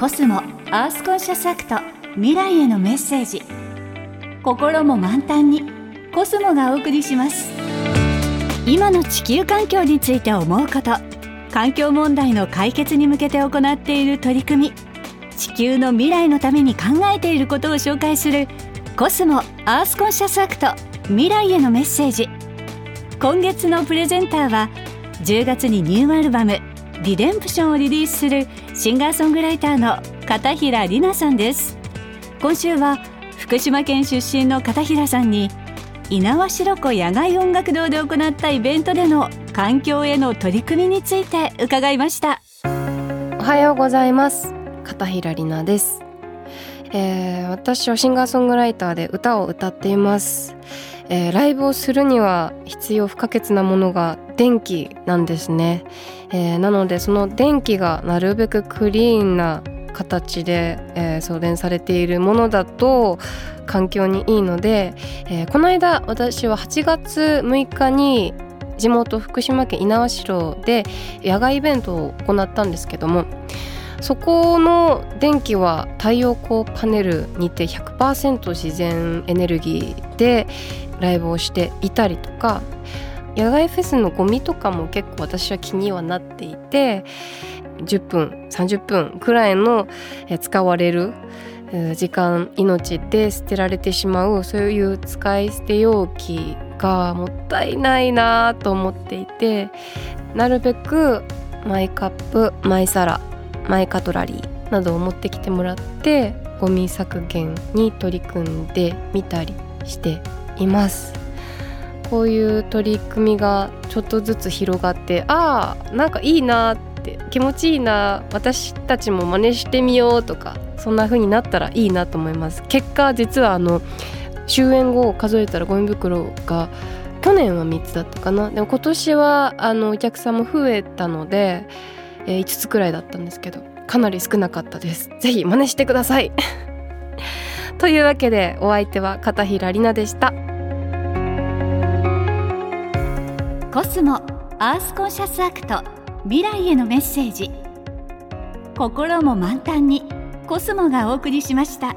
コスモアースコンシャスアクト未来へのメッセージ。心も満タンにコスモがお送りします。今の地球環境について思うこと環境問題の解決に向けて行っている取り組み。地球の未来のために考えていることを紹介するコスモアースコンシャスアクト未来へのメッセージ。今月のプレゼンターは10月にニューアルバムリデンプションをリリースするシンガーソングライターの片平里奈さんです。今週は福島県出身の片平さんに猪苗代湖野外音楽堂で行ったイベントでの環境への取り組みについて伺いました。おはようございます。片平里奈です、えー、私はシンガーソングライターで歌を歌っています。えー、ライブをするには必要不可欠なものが電気なんですね、えー、なのでその電気がなるべくクリーンな形で、えー、送電されているものだと環境にいいので、えー、この間私は8月6日に地元福島県猪苗代で野外イベントを行ったんですけどもそこの電気は太陽光パネルにて100%自然エネルギーでライブをしていたりとか野外フェスのゴミとかも結構私は気にはなっていて10分30分くらいの使われる時間命で捨てられてしまうそういう使い捨て容器がもったいないなと思っていてなるべくマイカップマイ皿マイカトラリーなどを持ってきてもらってゴミ削減に取り組んでみたりしています。こういう取り組みがちょっとずつ広がってああなんかいいなって気持ちいいな私たちも真似してみようとかそんな風になったらいいなと思います。結果実はあの終演後数えたらゴミ袋が去年は3つだったかな。でも今年はあのお客さんも増えたので、えー、5つくらいだったんですけどかなり少なかったです。是非真似してください。というわけでお相手は片平里菜でした。コスモアースコンシャスアクト未来へのメッセージ心も満タンにコスモがお送りしました。